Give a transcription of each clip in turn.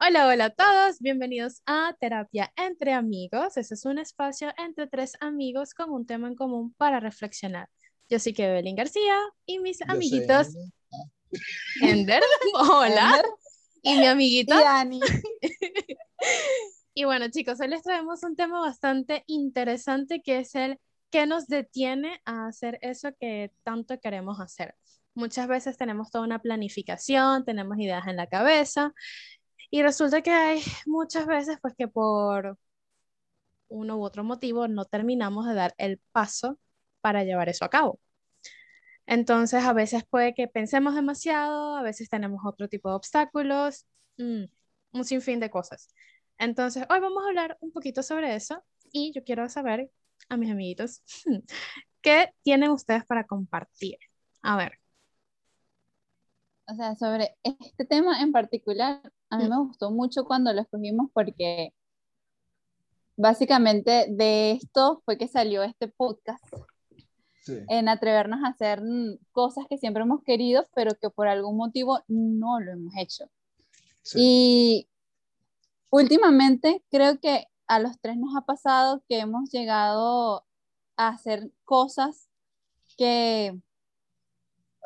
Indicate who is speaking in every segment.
Speaker 1: Hola, hola a todos, bienvenidos a Terapia entre Amigos. Este es un espacio entre tres amigos con un tema en común para reflexionar. Yo soy Kevin García y mis amiguitos Ender, hola, y mi amiguito
Speaker 2: Dani.
Speaker 1: y bueno, chicos, hoy les traemos un tema bastante interesante que es el que nos detiene a hacer eso que tanto queremos hacer. Muchas veces tenemos toda una planificación, tenemos ideas en la cabeza y resulta que hay muchas veces pues que por uno u otro motivo no terminamos de dar el paso para llevar eso a cabo. Entonces a veces puede que pensemos demasiado, a veces tenemos otro tipo de obstáculos, mm, un sinfín de cosas. Entonces hoy vamos a hablar un poquito sobre eso y yo quiero saber a mis amiguitos qué tienen ustedes para compartir. A ver.
Speaker 2: O sea, sobre este tema en particular, a mí me gustó mucho cuando lo escogimos porque básicamente de esto fue que salió este podcast
Speaker 3: Sí.
Speaker 2: en atrevernos a hacer cosas que siempre hemos querido, pero que por algún motivo no lo hemos hecho.
Speaker 3: sí.
Speaker 2: Y últimamente creo que a los tres nos ha pasado que hemos llegado a hacer cosas que,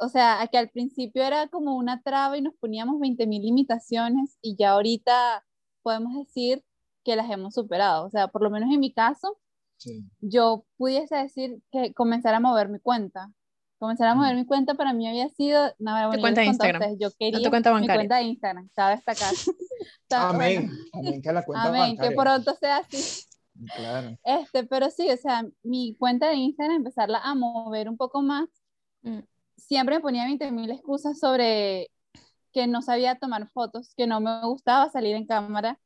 Speaker 2: o sea, que al principio era como una traba y nos poníamos 20.000 limitaciones y ya ahorita podemos decir que las hemos superado. O sea, por lo menos en mi caso,
Speaker 3: sí.
Speaker 2: yo pudiese decir que comenzar a mover mi cuenta. Comenzar a mover mi cuenta para mí había sido, no, bueno, yo
Speaker 1: cuenta de Instagram.
Speaker 2: ustedes, yo quería
Speaker 1: tu cuenta
Speaker 2: mi
Speaker 1: bancaria.
Speaker 2: cuenta de Instagram, destacar. Está-
Speaker 3: Amén.
Speaker 2: bueno,
Speaker 3: Amén, que la cuenta
Speaker 2: amén, que
Speaker 3: bancaria.
Speaker 2: pronto sea así.
Speaker 3: Claro.
Speaker 2: Este, pero sí, o sea, mi cuenta de Instagram, empezarla a mover un poco más,
Speaker 1: Mm.
Speaker 2: Siempre me ponía 20.000 excusas sobre que no sabía tomar fotos, que no me gustaba salir en cámara,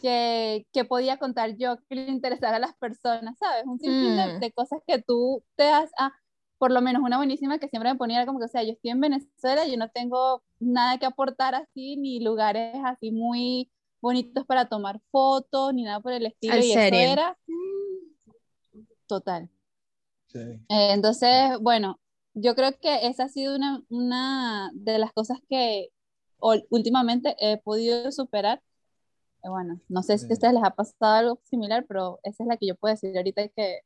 Speaker 2: que, que podía contar yo, que le interesara a las personas, ¿sabes? Un sinfín de,
Speaker 1: Mm.
Speaker 2: de cosas que tú te das, ah, por lo menos una buenísima que siempre me ponía era como que, o sea, yo estoy en Venezuela, yo no tengo nada que aportar así, ni lugares así muy bonitos para tomar fotos, ni nada por el estilo,
Speaker 1: Al
Speaker 2: y
Speaker 1: serio.
Speaker 2: eso era mm, total.
Speaker 3: Sí.
Speaker 2: Eh, entonces, bueno, yo creo que esa ha sido una, una de las cosas que últimamente he podido superar. Eh, bueno, no sé si a ustedes les ha pasado algo similar, pero esa es la que yo puedo decir ahorita que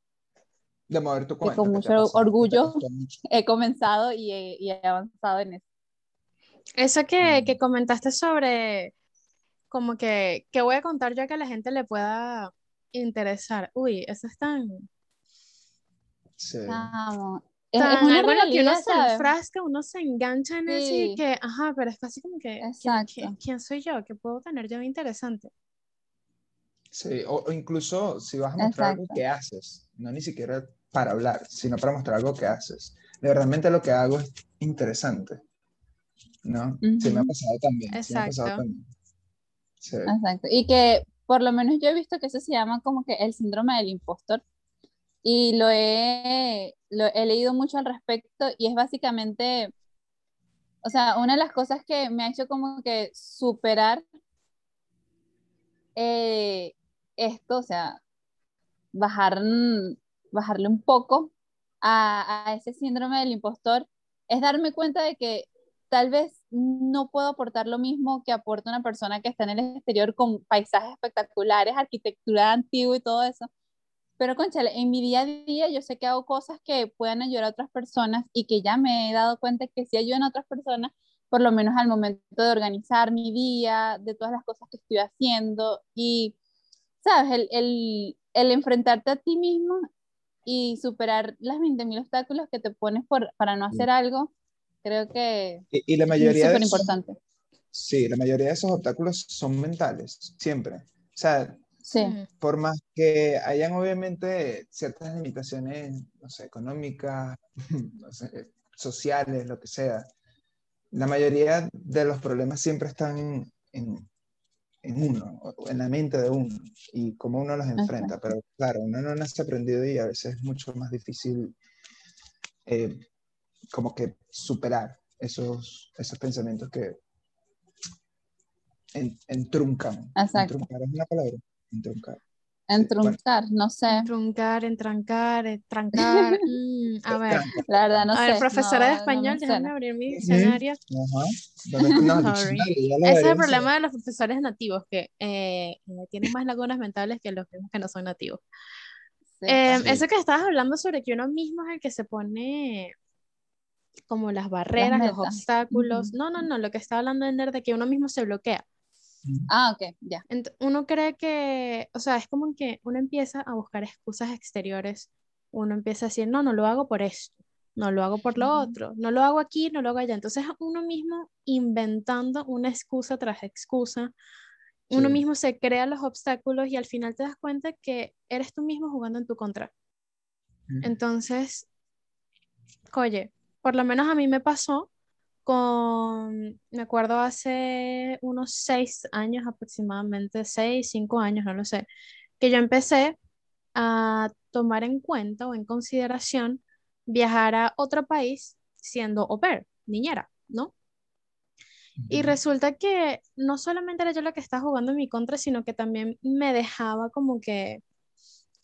Speaker 3: De mover tu cuenta.
Speaker 2: con
Speaker 3: que te
Speaker 2: mucho orgullo.
Speaker 3: mucho.
Speaker 2: he comenzado y he, y he avanzado en eso.
Speaker 1: Eso que,
Speaker 3: Mm.
Speaker 1: que comentaste sobre como que, que voy a contar yo que a la gente le pueda interesar. Uy, eso es tan,
Speaker 3: Sí.
Speaker 2: Chamo, es, una
Speaker 1: algo en lo que uno
Speaker 2: realidad,
Speaker 1: se
Speaker 2: ¿sabes?
Speaker 1: enfrasca, uno se engancha en eso y
Speaker 2: Sí.
Speaker 1: que, ajá, pero es casi como que, ¿quién,
Speaker 2: Exacto.
Speaker 1: quién- quién soy yo? ¿Qué puedo tener yo de interesante?
Speaker 3: Sí, o, o incluso si vas a mostrar algo
Speaker 2: Exacto.
Speaker 3: que haces, no ni siquiera para hablar, sino para mostrar algo que haces. De realmente lo que hago es interesante. ¿No? Sí me ha pasado también. Sí me ha pasado
Speaker 1: Exacto.
Speaker 3: también. Sí.
Speaker 2: Exacto. Y que por lo menos yo he visto que eso se llama como que el síndrome del impostor. Y lo he, leído mucho al respecto y es básicamente, o sea, una de las cosas que me ha hecho como que superar eh, esto, o sea, bajar, mm, bajarle un poco a, a ese síndrome del impostor, es darme cuenta de que tal vez no puedo aportar lo mismo que aporta una persona que está en el exterior con paisajes espectaculares, arquitectura antigua y todo eso. Pero, conchale, en mi día a día yo sé que hago cosas que puedan ayudar a otras personas y que ya me he dado cuenta que si ayudan a otras personas, por lo menos al momento de organizar mi día, de todas las cosas que estoy haciendo y, ¿sabes? El, el, el enfrentarte a ti mismo y superar las 20.000 obstáculos que te pones por, para no hacer algo, creo que
Speaker 3: Y, y la
Speaker 2: es
Speaker 3: mayoría de
Speaker 2: súper importante.
Speaker 3: sí, la mayoría de esos obstáculos son mentales, siempre. O sea,
Speaker 2: Sí,
Speaker 1: Mm,
Speaker 3: por más que hayan obviamente ciertas limitaciones, no sé, económicas, no sé, sociales, lo que sea, la mayoría de los problemas siempre están en, en- en uno, en la mente de uno, y cómo uno los enfrenta. Pero claro, uno no nace aprendido y a veces es mucho más difícil eh, como que superar esos, esos pensamientos que en- entruncan.
Speaker 2: Exacto.
Speaker 3: Entruncar es una palabra. Entruncar.
Speaker 2: Entruncar, no sé.
Speaker 1: Truncar, entrancar, trancar. mm, a ver,
Speaker 2: La verdad, no
Speaker 1: a
Speaker 2: sé.
Speaker 1: ver, profesora de
Speaker 2: no- no me
Speaker 1: español, déjame abrir mi diccionario.
Speaker 3: Lo
Speaker 1: Ese es el problema de los profesores nativos, que eh, eh, tienen más lagunas mentales que los que no son nativos.
Speaker 2: Sí.
Speaker 1: Eh,
Speaker 3: Sí.
Speaker 1: Eso que estabas hablando sobre que uno mismo es el que se pone como las barreras, los obstáculos. No, no, no, lo que estaba hablando Ender de que uno mismo se bloquea.
Speaker 2: Ah, ok, ya.
Speaker 1: Ent- uno cree que, o sea, es como que uno empieza a buscar excusas exteriores. Uno empieza a decir, no, no lo hago por esto, no lo hago por lo otro, no lo hago aquí, no lo hago allá. Entonces uno mismo inventando una excusa tras excusa, uno mismo se crea los obstáculos y al final te das cuenta que eres tú mismo jugando en tu contra. Entonces, oye, por lo menos a mí me pasó con, me acuerdo hace unos seis años aproximadamente, seis, cinco años, no lo sé, que yo empecé a tomar en cuenta o en consideración viajar a otro país siendo au pair, niñera, ¿no? Y resulta que no solamente era yo la que estaba jugando en mi contra, sino que también me dejaba como que,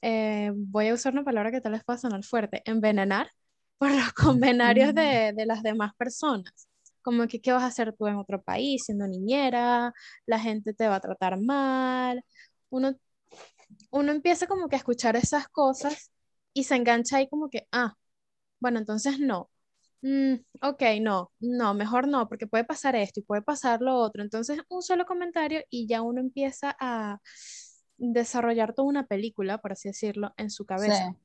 Speaker 1: eh, voy a usar una palabra que tal vez pueda sonar fuerte, envenenar por los convenarios de, de las demás personas. Como que, ¿qué vas a hacer tú en otro país siendo niñera? La gente te va a tratar mal. Uno, uno empieza como que a escuchar esas cosas y se engancha ahí como que, ah, bueno, entonces no. Mm, ok, no, no, mejor no, porque puede pasar esto y puede pasar lo otro. Entonces, un solo comentario y ya uno empieza a desarrollar toda una película, por así decirlo, en su cabeza.
Speaker 2: Sí.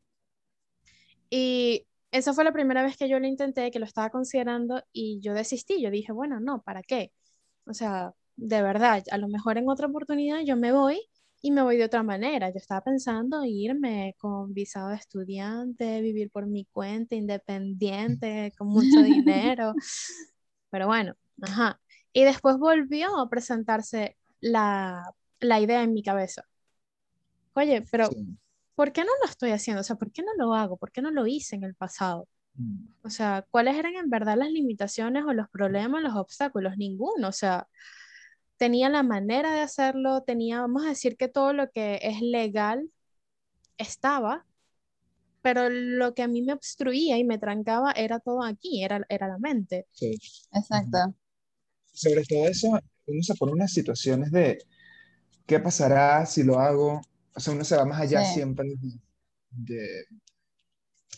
Speaker 1: Y esa fue la primera vez que yo lo intenté, que lo estaba considerando y yo desistí. Yo dije, bueno, no, ¿para qué? O sea, de verdad, a lo mejor en otra oportunidad yo me voy y me voy de otra manera. Yo estaba pensando irme con visado de estudiante, vivir por mi cuenta, independiente, con mucho dinero. Pero bueno, ajá. Y después volvió a presentarse la, la idea en mi cabeza. Oye, pero
Speaker 3: Sí.
Speaker 1: ¿Por qué no lo estoy haciendo? O sea, ¿por qué no lo hago? ¿Por qué no lo hice en el pasado?
Speaker 3: Mm.
Speaker 1: O sea, ¿cuáles eran en verdad las limitaciones o los problemas, los obstáculos? Ninguno. O sea, tenía la manera de hacerlo, tenía, vamos a decir que todo lo que es legal estaba, pero lo que a mí me obstruía y me trancaba era todo aquí, era, era la mente.
Speaker 3: Sí.
Speaker 2: Exacto.
Speaker 3: Sobre todo eso, uno se pone unas situaciones de qué pasará si lo hago. O sea, uno se va más allá
Speaker 2: Sí.
Speaker 3: siempre de,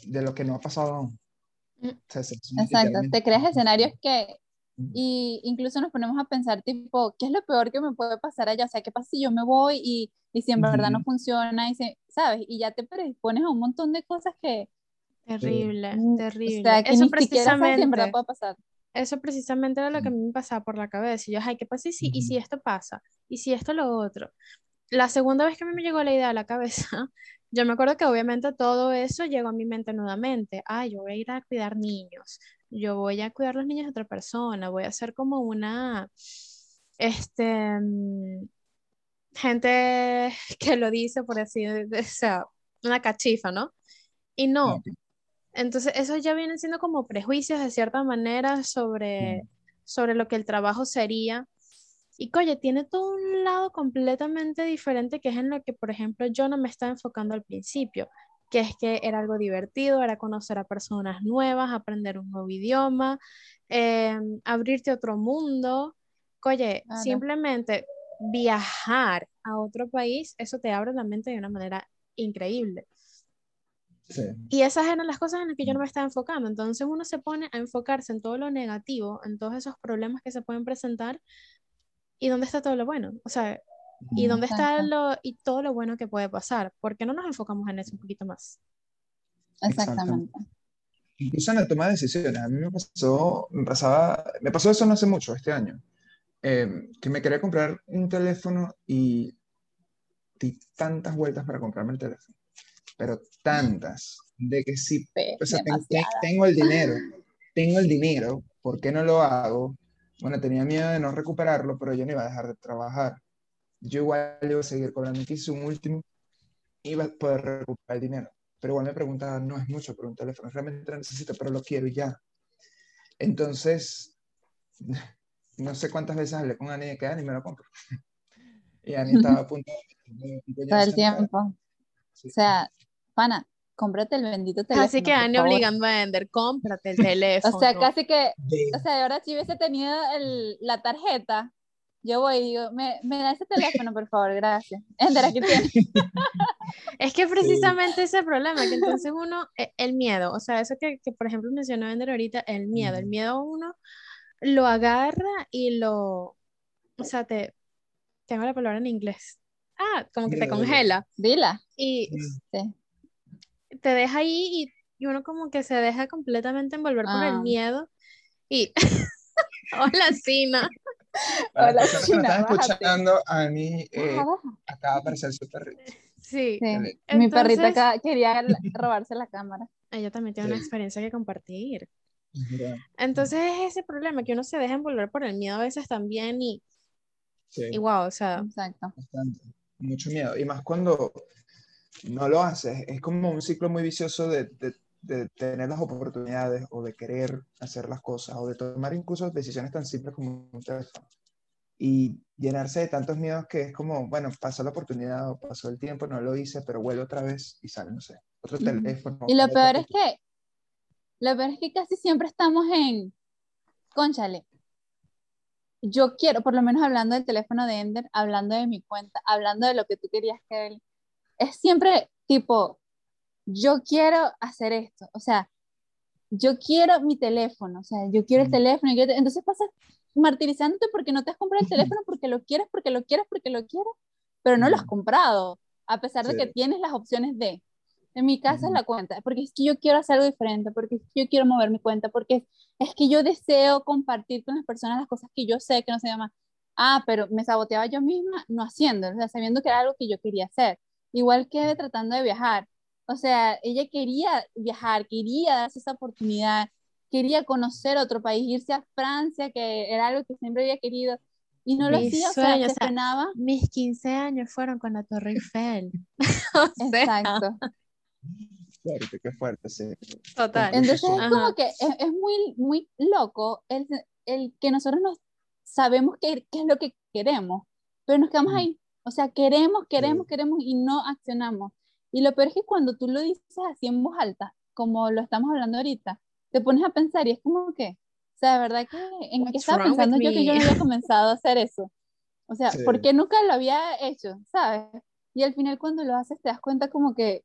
Speaker 3: de lo que no ha pasado aún.
Speaker 1: Mm.
Speaker 3: O sea, se-
Speaker 2: Exacto. Te creas escenarios que,
Speaker 3: Ujú.
Speaker 2: y incluso nos ponemos a pensar, tipo, ¿qué es lo peor que me puede pasar allá? O sea, ¿qué pasa si yo me voy y, y si en verdad no
Speaker 3: Ujú.
Speaker 2: funciona? Y se, ¿sabes? Y ya te predispones a un montón de cosas que,
Speaker 1: Terrible,
Speaker 2: mm,
Speaker 1: terrible.
Speaker 2: o sea, que
Speaker 1: Eso
Speaker 2: ni siquiera sabes si en verdad
Speaker 1: precisamente.
Speaker 2: puede pasar.
Speaker 1: Eso precisamente era lo que a mí me pasaba por la cabeza. Y yo, ay, ¿qué pasa y si, y si esto pasa? ¿Y si esto lo otro? La segunda vez que a mí me llegó la idea a la cabeza, yo me acuerdo que obviamente todo eso llegó a mi mente nuevamente. Ay, yo voy a ir a cuidar niños. Yo voy a cuidar los niños de otra persona. Voy a ser como una, este, mm, gente que lo dice por así, o sea, una cachifa, ¿no? Y no. Entonces, eso ya vienen siendo como prejuicios de cierta manera sobre, sobre lo que el trabajo sería. Y oye, tiene todo un lado completamente diferente que es en lo que, por ejemplo, yo no me estaba enfocando al principio, que es que era algo divertido, era conocer a personas nuevas, aprender un nuevo idioma, eh, abrirte a otro mundo. Oye,
Speaker 2: Claro.
Speaker 1: simplemente viajar a otro país, eso te abre la mente de una manera increíble.
Speaker 3: Sí.
Speaker 1: Y esas eran las cosas en las que yo no me estaba enfocando. Entonces uno se pone a enfocarse en todo lo negativo, en todos esos problemas que se pueden presentar. ¿Y dónde está todo lo bueno? O sea, ¿y dónde está lo y todo lo bueno que puede pasar? ¿Por qué no nos enfocamos en eso un poquito más?
Speaker 2: Exactamente.
Speaker 3: Incluso en la toma de decisiones. A mí me pasó, me pasaba, me pasó eso no hace mucho, este año, eh, que me quería comprar un teléfono y di tantas vueltas para comprarme el teléfono, pero tantas, de que sí, o sea, tengo el dinero, tengo el dinero, ¿por qué no lo hago? Bueno, tenía miedo de no recuperarlo, pero yo no iba a dejar de trabajar. Yo igual iba a seguir cobrando. Hice un último, iba a poder recuperar el dinero. Pero igual me preguntaba, no es mucho por un teléfono, realmente lo necesito, pero lo quiero y ya. Entonces, no sé cuántas veces hablé con Ani de que Ani me lo compro. Y Ani estaba a punto de
Speaker 2: Todo el tiempo. O sea, pana, cómprate el bendito teléfono.
Speaker 1: Así que van obligando a vender, cómprate el teléfono.
Speaker 2: o sea, casi que, o sea, ahora si hubiese tenido el, la tarjeta, yo voy y digo, me, me da ese teléfono, por favor, gracias. Ender, aquí tienes.
Speaker 1: es que precisamente ese problema, que entonces uno, e, el miedo, o sea, eso que, que por ejemplo mencionó Ender ahorita, el miedo, el miedo uno lo agarra y lo, o sea, te, tengo la palabra en inglés. Ah, como que te congela.
Speaker 2: Dila.
Speaker 1: Y te deja ahí y, y, uno como que se deja completamente envolver por el ah. miedo. Y, hola, Sina.
Speaker 3: Para Hola, las que están escuchando, a mí eh, acaba de aparecer su perrito.
Speaker 1: Sí.
Speaker 2: Mi perrita quería robarse la cámara.
Speaker 1: Ella también tiene una experiencia que compartir. Entonces es ese problema que uno se deja envolver por el miedo a veces también y, y wow, o sea.
Speaker 2: Exacto.
Speaker 3: Bastante. Mucho miedo. Y más cuando no lo haces, es como un ciclo muy vicioso de, de, de, tener las oportunidades o de querer hacer las cosas o de tomar incluso decisiones tan simples como un teléfono. Y llenarse de tantos miedos que es como, bueno, pasó la oportunidad o pasó el tiempo, no lo hice, pero vuelvo otra vez y sale, no sé, otro teléfono.
Speaker 2: Y lo peor es que, lo peor es que casi siempre estamos en, conchale, yo quiero, por lo menos hablando del teléfono de Ender, hablando de mi cuenta, hablando de lo que tú querías que él, es siempre tipo, yo quiero hacer esto, o sea, yo quiero mi teléfono, o sea, yo quiero el teléfono, entonces pasas martirizándote porque no te has comprado el teléfono, porque lo quieres, porque lo quieres, porque lo quieres, pero no lo has comprado, a pesar de que tienes las opciones de, en mi caso es la cuenta, porque es que yo quiero hacer algo diferente, porque es que yo quiero mover mi cuenta, porque es, que yo deseo compartir con las personas las cosas que yo sé que no se llama, ah, pero me saboteaba yo misma no haciendo, o sea, sabiendo que era algo que yo quería hacer. Igual que tratando de viajar. O sea, ella quería viajar, quería darse esa oportunidad, quería conocer otro país, irse a Francia, que era algo que siempre había querido, y no lo hacía, o sea, se frenaba.
Speaker 1: Mis 15 años fueron con la Torre Eiffel.
Speaker 2: Exacto.
Speaker 3: Fuerte, qué fuerte, sí.
Speaker 1: Total.
Speaker 2: Entonces es como que es, es, muy, muy loco el, el que nosotros nos sabemos qué, qué es lo que queremos, pero nos quedamos ahí. O sea, queremos, queremos, queremos y no accionamos. Y lo peor es que cuando tú lo dices así en voz alta, como lo estamos hablando ahorita, te pones a pensar y es como que, o sea, de verdad que en qué estaba pensando yo que yo no había comenzado a hacer eso. O sea, ¿por qué nunca lo había hecho? ¿Sabes? Y al final cuando lo haces te das cuenta como que...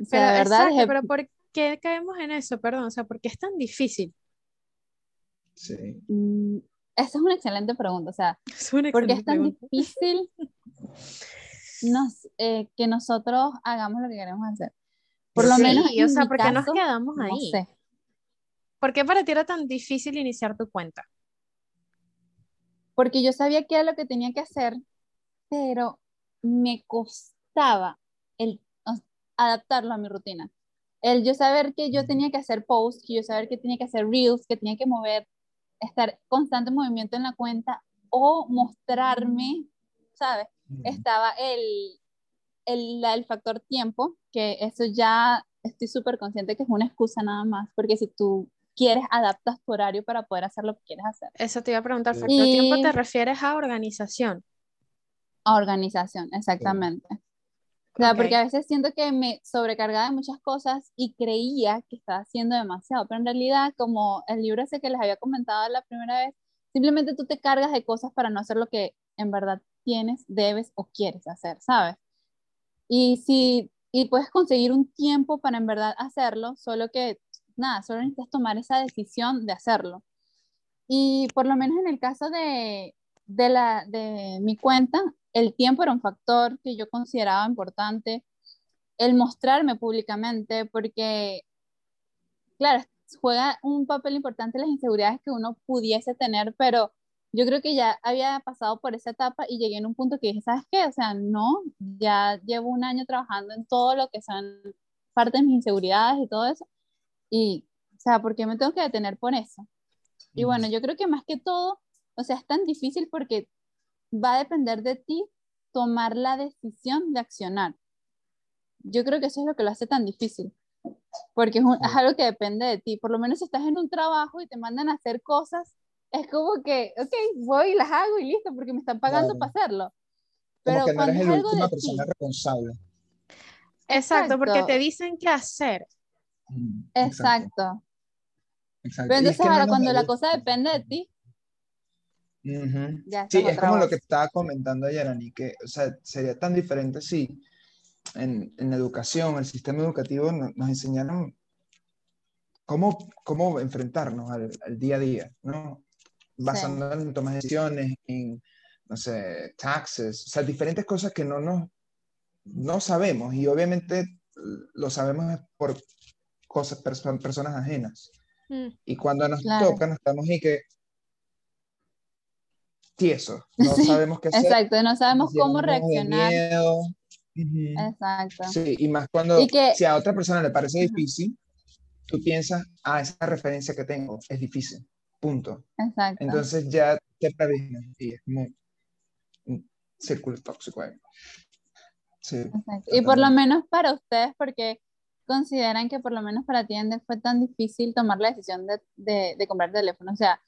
Speaker 1: O sea, pero, verdad exacto, pero ¿por qué caemos en eso? Perdón, o sea, ¿por qué es tan difícil?
Speaker 3: Sí.
Speaker 2: Mm, esa es una excelente pregunta, o sea, ¿por qué es tan difícil nos, eh, que nosotros hagamos lo que queremos hacer.
Speaker 1: Por lo menos. o sea, ¿por qué nos quedamos ahí? No sé. ¿Por qué para ti era tan difícil iniciar tu cuenta?
Speaker 2: Porque yo sabía que era lo que tenía que hacer, pero me costaba el adaptarlo a mi rutina. El yo saber que yo tenía que hacer posts, que yo saber que tenía que hacer reels, que tenía que mover, estar constante movimiento en la cuenta o mostrarme, ¿sabes? estaba el, el, el, factor tiempo, que eso ya estoy súper consciente que es una excusa nada más, porque si tú quieres, adaptas tu horario para poder hacer lo que quieres hacer.
Speaker 1: Eso te iba a preguntar, factor tiempo te refieres a organización.
Speaker 2: A organización, exactamente. Claro, porque a veces siento que me sobrecargaba de muchas cosas y creía que estaba haciendo demasiado, pero en realidad, como el libro ese que les había comentado la primera vez, simplemente tú te cargas de cosas para no hacer lo que en verdad tienes, debes o quieres hacer, ¿sabes? Y si y puedes conseguir un tiempo para en verdad hacerlo, solo que nada, solo necesitas tomar esa decisión de hacerlo. Y por lo menos en el caso de, de, la, de mi cuenta, el tiempo era un factor que yo consideraba importante, el mostrarme públicamente, porque, claro, juega un papel importante las inseguridades que uno pudiese tener, pero yo creo que ya había pasado por esa etapa y llegué en un punto que dije, ¿sabes qué? O sea, no, ya llevo un año trabajando en todo lo que son parte de mis inseguridades y todo eso. Y, o sea, ¿por qué me tengo que detener por eso? Y bueno, yo creo que más que todo, o sea, es tan difícil porque va a depender de ti tomar la decisión de accionar. Yo creo que eso es lo que lo hace tan difícil, porque es, es algo que depende de ti. Por lo menos si estás en un trabajo y te mandan a hacer cosas es como que, ok, voy y las hago y listo, porque me están pagando para hacerlo.
Speaker 3: Como
Speaker 2: Pero
Speaker 3: que no eres
Speaker 2: cuando
Speaker 3: el
Speaker 2: es algo
Speaker 3: última
Speaker 2: de
Speaker 3: persona
Speaker 2: ti.
Speaker 3: responsable.
Speaker 1: Exacto, porque
Speaker 2: Exacto.
Speaker 1: te dicen qué hacer.
Speaker 3: Mm,
Speaker 2: Exacto.
Speaker 3: exacto.
Speaker 2: Pero
Speaker 3: Y es
Speaker 2: entonces
Speaker 3: que
Speaker 2: ahora cuando la cosa depende de ti,
Speaker 3: Ujú.
Speaker 2: ya esa
Speaker 3: Sí,
Speaker 2: es
Speaker 3: como lo
Speaker 2: voz.
Speaker 3: que estaba comentando Yarani, que, o sea, sería tan diferente si en, en educación, el sistema educativo no- nos enseñaron cómo, cómo enfrentarnos al, al día a día, ¿no? Basándonos en tomar decisiones, en, no sé, taxes, o sea, diferentes cosas que no nos, no sabemos y obviamente lo sabemos por cosas, perso- personas ajenas.
Speaker 1: Mm.
Speaker 3: Y cuando nos
Speaker 2: Claro.
Speaker 3: toca, nos estamos y que tiesos, no
Speaker 2: Sí,
Speaker 3: sabemos qué hacer.
Speaker 2: Exacto, no sabemos cómo reaccionar.
Speaker 3: miedo. Ujú.
Speaker 2: Exacto.
Speaker 3: Sí, y más cuando
Speaker 2: Y que-
Speaker 3: si a otra persona le parece difícil, tú piensas, ah, esa referencia que tengo es difícil, punto.
Speaker 2: Exacto.
Speaker 3: Entonces ya te previenes y es como un círculo tóxico ahí. Sí.
Speaker 2: Y por lo menos para ustedes, porque consideran que por lo menos para ti fue tan difícil tomar la decisión de, de, de comprar teléfono. O sea,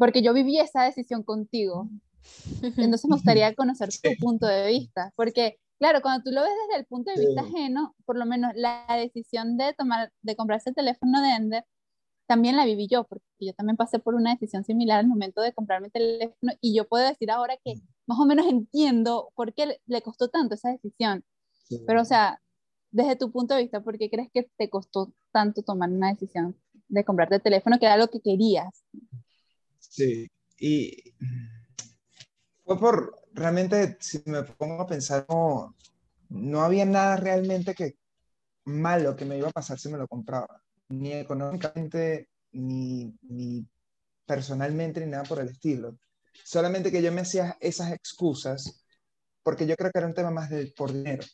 Speaker 2: porque yo viví esa decisión contigo. Entonces me gustaría conocer tu punto de vista, porque claro, cuando tú lo ves desde el punto de vista
Speaker 3: Sí.
Speaker 2: ajeno, por lo menos la decisión de tomar, de comprarse el teléfono de Ender, también la viví yo, porque yo también pasé por una decisión similar al momento de comprarme el teléfono y yo puedo decir ahora que más o menos entiendo por qué le, le costó tanto esa decisión.
Speaker 3: Sí.
Speaker 2: Pero o sea, desde tu punto de vista, ¿por qué crees que te costó tanto tomar una decisión de comprarte el teléfono que era lo que querías?
Speaker 3: Sí, y fue por, realmente, si me pongo a pensar, no, no había nada realmente que malo que me iba a pasar si me lo compraba, ni económicamente, ni, ni personalmente, ni nada por el estilo. Solamente que yo me hacía esas excusas porque yo creo que era un tema más de, por dinero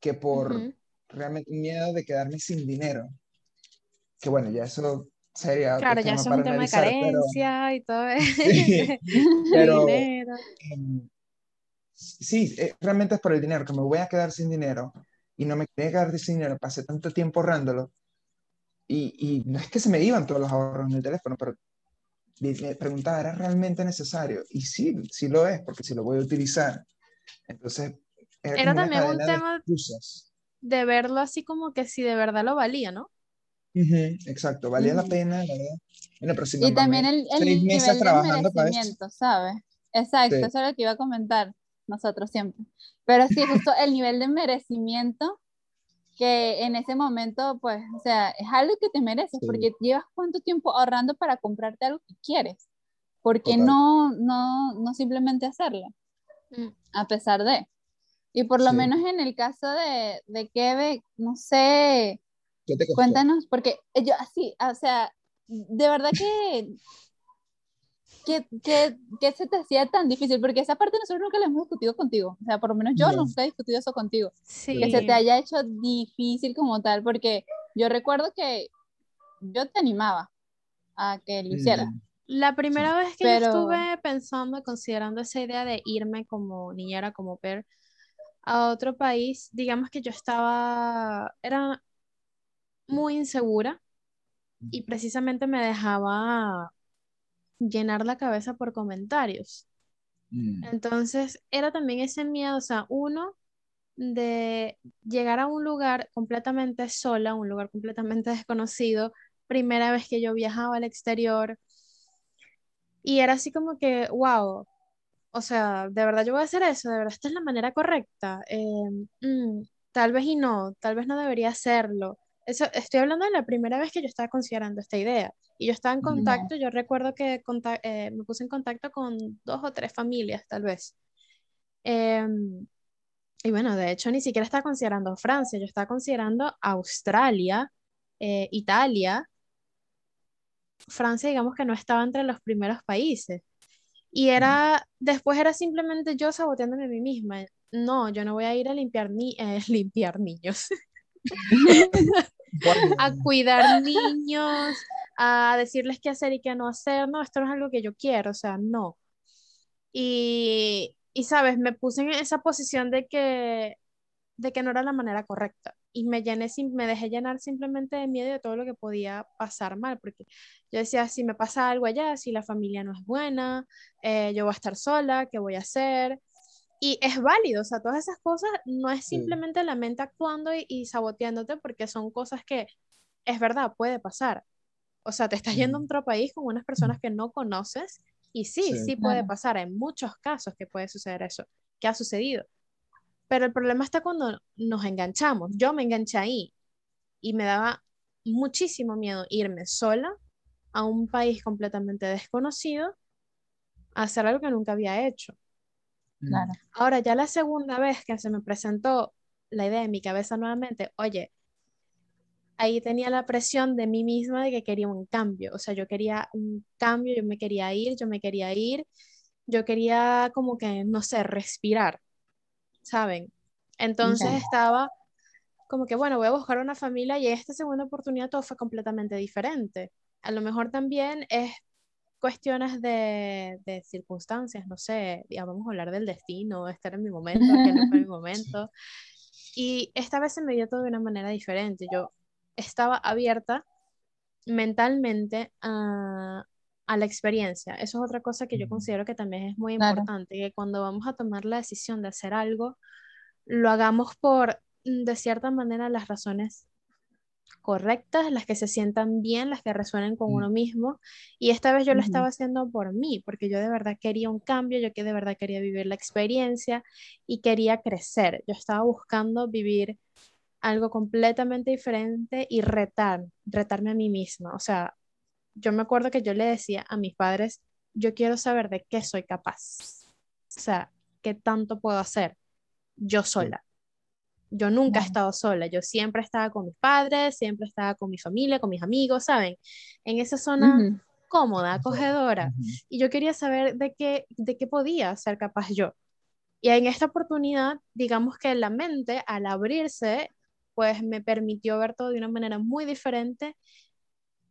Speaker 3: que por
Speaker 1: Ujú.
Speaker 3: realmente un miedo de quedarme sin dinero. Que bueno, ya eso
Speaker 1: Claro, ya es un tema de
Speaker 3: analizar, pero-
Speaker 1: carencia y todo
Speaker 3: Sí,
Speaker 1: eso.
Speaker 3: pero-
Speaker 1: dinero.
Speaker 3: Em, sí, eh, realmente es por el dinero, que me voy a quedar sin dinero y no me quería quedar sin dinero, pasé tanto tiempo ahorrándolo y, y no es que se me iban todos los ahorros en el teléfono, pero me preguntaba, ¿era realmente necesario? Y sí, sí lo es, porque si lo voy a utilizar. Entonces, era,
Speaker 1: Era también un
Speaker 3: de
Speaker 1: tema-
Speaker 3: excusas.
Speaker 1: De verlo así como que si de verdad lo valía, ¿no?
Speaker 3: Ujú, exacto, valía la
Speaker 2: Ujú.
Speaker 3: pena, la verdad. Bueno, pero si
Speaker 2: Y también el, el
Speaker 3: seis meses
Speaker 2: nivel de
Speaker 3: trabajando para eso.
Speaker 2: merecimiento, ¿sabes? Exacto,
Speaker 3: Sí.
Speaker 2: eso es lo que iba a comentar nosotros siempre. Pero sí, justo el nivel de merecimiento que en ese momento, pues, o sea, es algo que te mereces,
Speaker 3: Sí.
Speaker 2: porque llevas cuánto tiempo ahorrando para comprarte algo que quieres. ¿Por qué
Speaker 3: Total.
Speaker 2: no, no, no simplemente hacerlo?
Speaker 1: Mm.
Speaker 2: a pesar de. Y por lo
Speaker 3: Sí.
Speaker 2: menos en el caso de, de Keve, no sé,
Speaker 3: ¿Qué te costó?
Speaker 2: cuéntanos, porque yo así, o sea, de verdad que, que, que, que se te hacía tan difícil, porque esa parte nosotros nunca la hemos discutido contigo, o sea, por lo menos yo
Speaker 3: No.
Speaker 2: nunca he discutido eso contigo,
Speaker 1: Sí.
Speaker 2: que se te haya hecho difícil como tal, porque yo recuerdo que yo te animaba a que lo hicieras.
Speaker 3: Mm,
Speaker 1: La primera vez que
Speaker 2: Pero-
Speaker 1: yo estuve pensando, considerando esa idea de irme como niñera, como per a otro país, digamos que yo estaba, era muy insegura y precisamente me dejaba llenar la cabeza por comentarios.
Speaker 3: mm,
Speaker 1: Entonces, era también ese miedo, o sea, uno de llegar a un lugar completamente sola, un lugar completamente desconocido, primera vez que yo viajaba al exterior, y era así como que, wow, o sea, de verdad yo voy a hacer eso, de verdad esta es la manera correcta, Eh, mm, tal vez y no, tal vez no debería hacerlo. Eso, estoy hablando de la primera vez que yo estaba considerando esta idea. Y yo estaba en contacto, yo recuerdo que eh, me puse en contacto con dos o tres familias, tal vez. Em, y bueno, de hecho, ni siquiera estaba considerando Francia, yo estaba considerando Australia, eh, Italia. Francia, digamos que no estaba entre los primeros países. Y era, después era simplemente yo saboteándome a mí misma. No, yo no voy a ir a limpiar, ni, eh, limpiar niños, a cuidar niños, a decirles qué hacer y qué no hacer. No, esto no es algo que yo quiero, o sea, no. Y, y sabes, me puse en esa posición de que, de que no era la manera correcta. Y me llené, me dejé llenar simplemente de miedo de todo lo que podía pasar mal, porque yo decía, si me pasa algo allá, si la familia no es buena, eh, yo voy a estar sola, ¿qué voy a hacer? Y es válido, o sea, todas esas cosas no es simplemente la mente actuando y, y saboteándote porque son cosas que es verdad, puede pasar. O sea, te estás yendo a otro país con unas personas que no conoces y sí, sí, puede pasar. Hay muchos casos que puede suceder eso, que ha sucedido. Pero el problema está cuando nos enganchamos. Yo me enganché ahí y me daba muchísimo miedo irme sola a un país completamente desconocido a hacer algo que nunca había hecho.
Speaker 2: Claro.
Speaker 1: Ahora, ya la segunda vez que se me presentó la idea en mi cabeza nuevamente, oye, ahí tenía la presión de mí misma de que quería un cambio, o sea, yo quería un cambio, yo me quería ir, yo me quería ir, yo quería como que, no sé, respirar, ¿saben? Entonces estaba como que, bueno, voy a buscar una familia y esta segunda oportunidad todo fue completamente diferente. A lo mejor también es cuestiones de, de circunstancias, no sé, digamos, vamos a hablar del destino, estar en mi momento, que no fue mi momento. Y esta vez se me dio todo de una manera diferente. Yo estaba abierta mentalmente a, la experiencia. Eso es otra cosa que yo considero que también es muy importante, que cuando vamos a tomar la decisión de hacer algo, lo hagamos por, de cierta manera, las razones correctas, las que se sientan bien, las que resuenen con uno mismo. Y esta vez yo lo estaba haciendo por mí, porque yo de verdad quería un cambio, yo que de verdad quería vivir la experiencia y quería crecer. Yo estaba buscando vivir algo completamente diferente y retar, retarme a mí misma. O sea, yo me acuerdo que yo le decía a mis padres, yo quiero saber de qué soy capaz. O sea, qué tanto puedo hacer yo sola. Yo nunca he estado sola, yo siempre estaba con mis padres, siempre estaba con mi familia, con mis amigos, ¿saben? En esa zona cómoda, acogedora. Y yo quería saber de qué, de qué podía ser capaz yo. Y en esta oportunidad, digamos que la mente, al abrirse, pues me permitió ver todo de una manera muy diferente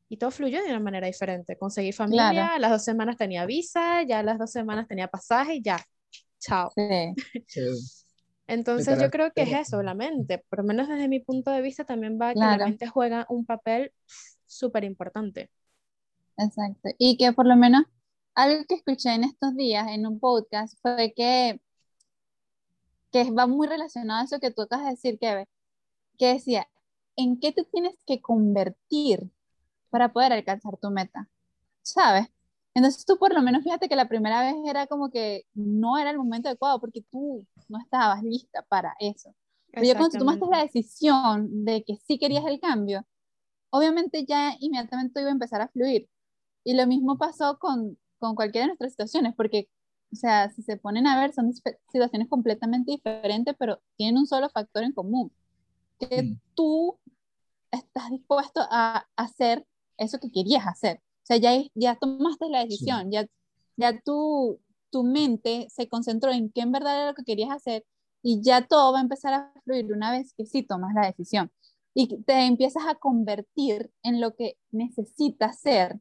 Speaker 1: y todo fluyó de una manera diferente. Conseguí familia, las dos semanas tenía visa, ya las dos semanas tenía pasaje y ya, chao. Entonces yo creo que es eso, la mente, por lo menos desde mi punto de vista también va que la mente juega un papel súper importante.
Speaker 2: Exacto. Y que por lo menos algo que escuché en estos días en un podcast fue que, que va muy relacionado a eso que tú acabas de decir, que que decía, ¿en qué te tienes que convertir para poder alcanzar tu meta? ¿Sabes? Entonces tú por lo menos fíjate que la primera vez era como que no era el momento adecuado porque tú no estabas lista para eso. Pero ya cuando tú tomaste la decisión de que sí querías el cambio, obviamente ya inmediatamente iba a empezar a fluir. Y lo mismo pasó con, con cualquiera de nuestras situaciones, porque, o sea, si se ponen a ver, son situaciones completamente diferentes, pero tienen un solo factor en común, que mm. tú estás dispuesto a hacer eso que querías hacer. O sea, ya, ya tomaste la decisión, ya, ya tu, tu mente se concentró en qué en verdad era lo que querías hacer y ya todo va a empezar a fluir una vez que sí tomas la decisión. Y te empiezas a convertir en lo que necesitas ser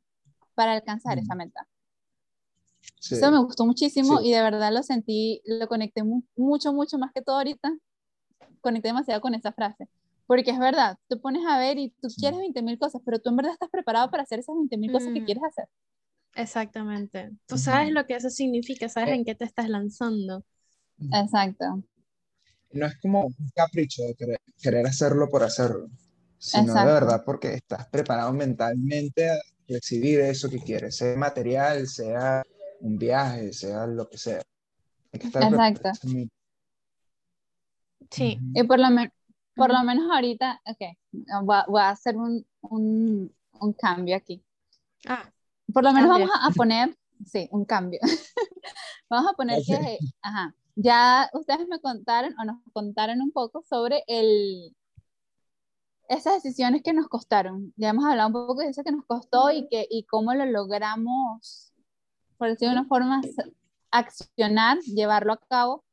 Speaker 2: para alcanzar esa meta. Eso me gustó muchísimo y de verdad lo sentí, lo conecté mucho, mucho más que todo ahorita conecté demasiado con esa frase. Porque es verdad, tú pones a ver y tú quieres 20 mil cosas, pero tú en verdad estás preparado para hacer esas 20 mil cosas que mm. quieres hacer.
Speaker 1: Exactamente. Tú sabes lo que eso significa, sabes en qué te estás lanzando.
Speaker 2: Exacto.
Speaker 3: No es como un capricho de querer, hacerlo por hacerlo, sino de verdad porque estás preparado mentalmente a recibir eso que quieres, sea material, sea un viaje, sea lo que sea.
Speaker 2: Exacto.
Speaker 1: Sí.
Speaker 2: Y por lo, por lo menos ahorita, ok, voy a, hacer un, un, un, cambio aquí.
Speaker 1: Ah,
Speaker 2: por lo menos vamos a, poner, sí, un cambio. vamos a poner que, ajá, ya ustedes me contaron o nos contaron un poco sobre el, esas decisiones que nos costaron. Ya hemos hablado un poco de eso que nos costó y, que, y cómo lo logramos, por decirlo de una forma, accionar, llevarlo a cabo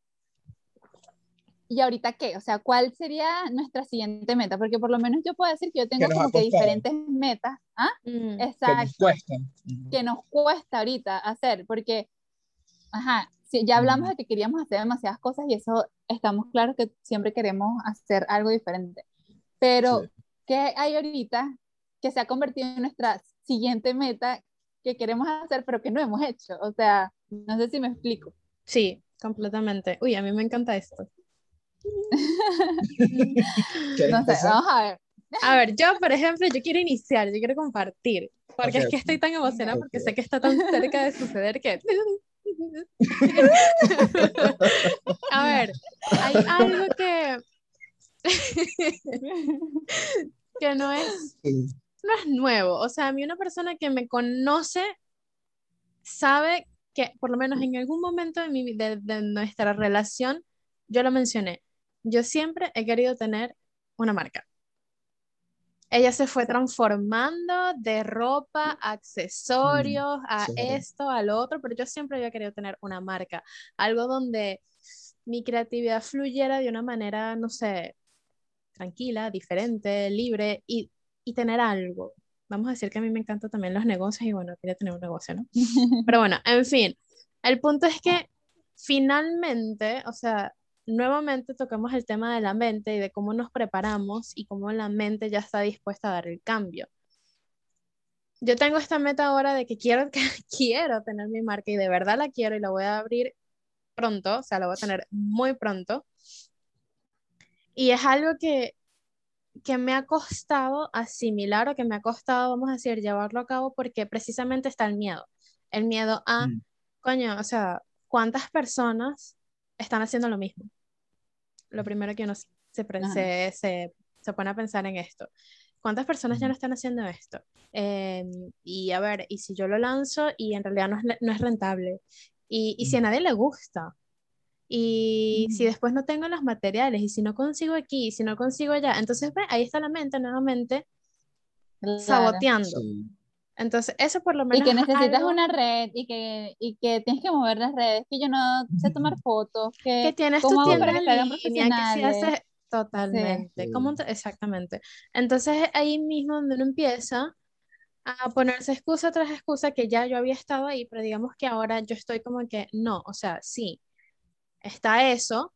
Speaker 2: ¿y ahorita qué? O sea, ¿cuál sería nuestra siguiente meta? Porque por lo menos yo puedo decir que yo tengo como que diferentes metas. ¿Ah?
Speaker 3: Mm. Exacto. Que nos cuesta.
Speaker 2: Que nos cuesta ahorita hacer, porque, ajá, ya hablamos de que queríamos hacer demasiadas cosas y eso estamos claros que siempre queremos hacer algo diferente. Pero, ¿qué hay ahorita que se ha convertido en nuestra siguiente meta que queremos hacer, pero que no hemos hecho? O sea, no sé si me explico.
Speaker 1: Sí, completamente. Uy, a mí me encanta esto.
Speaker 2: No sé, vamos a ver.
Speaker 1: A ver, yo, por ejemplo, yo quiero iniciar, yo quiero compartir, porque
Speaker 3: Ok,
Speaker 1: es que estoy tan emocionada porque
Speaker 3: ok.
Speaker 1: sé que está tan cerca de suceder que... A ver, hay algo que, que no es, no es nuevo. O sea, a mí una persona que me conoce sabe que por lo menos en algún momento de, mi, de, de nuestra relación, yo lo mencioné. Yo siempre he querido tener una marca. Ella se fue transformando de ropa, a accesorios, a
Speaker 3: sí.
Speaker 1: esto, a lo otro, pero yo siempre había querido tener una marca, algo donde mi creatividad fluyera de una manera, no sé, tranquila, diferente, libre y, y tener algo. Vamos a decir que a mí me encantan también los negocios y bueno, quería tener un negocio, ¿no? Pero bueno, en fin, el punto es que finalmente, o sea, nuevamente tocamos el tema de la mente y de cómo nos preparamos y cómo la mente ya está dispuesta a dar el cambio. Yo tengo esta meta ahora de que quiero, que quiero tener mi marca y de verdad la quiero y la voy a abrir pronto, o sea, la voy a tener muy pronto. Y es algo que, que me ha costado asimilar o que me ha costado, vamos a decir, llevarlo a cabo porque precisamente está el miedo. El miedo a,
Speaker 3: Mm.
Speaker 1: coño, o sea, ¿cuántas personas están haciendo lo mismo? Lo primero que uno se, se, se, se pone a pensar en esto. ¿Cuántas personas ya no están haciendo esto? Em, y a ver, ¿y si yo lo lanzo y en realidad no es, no es rentable? ¿Y, y si a nadie le gusta? Y si
Speaker 2: Ujú.
Speaker 1: después no tengo los materiales, y si no consigo aquí, y si no consigo allá, entonces ve, ahí está la mente nuevamente
Speaker 2: Claro.
Speaker 1: saboteando.
Speaker 3: Sí.
Speaker 1: Entonces, eso por lo
Speaker 2: Y
Speaker 1: menos
Speaker 2: que
Speaker 1: es
Speaker 2: necesitas
Speaker 1: algo
Speaker 2: una red y que, y que tienes que mover las redes, que yo no sé tomar fotos,
Speaker 1: que
Speaker 2: que
Speaker 1: tienes tu tienda
Speaker 2: que
Speaker 1: en línea, que si haces totalmente,
Speaker 3: Sí.
Speaker 1: ¿cómo te- exactamente. Entonces, ahí mismo donde uno empieza a ponerse excusa tras excusa que ya yo había estado ahí, pero digamos que ahora yo estoy como que no, o sea, sí, está eso,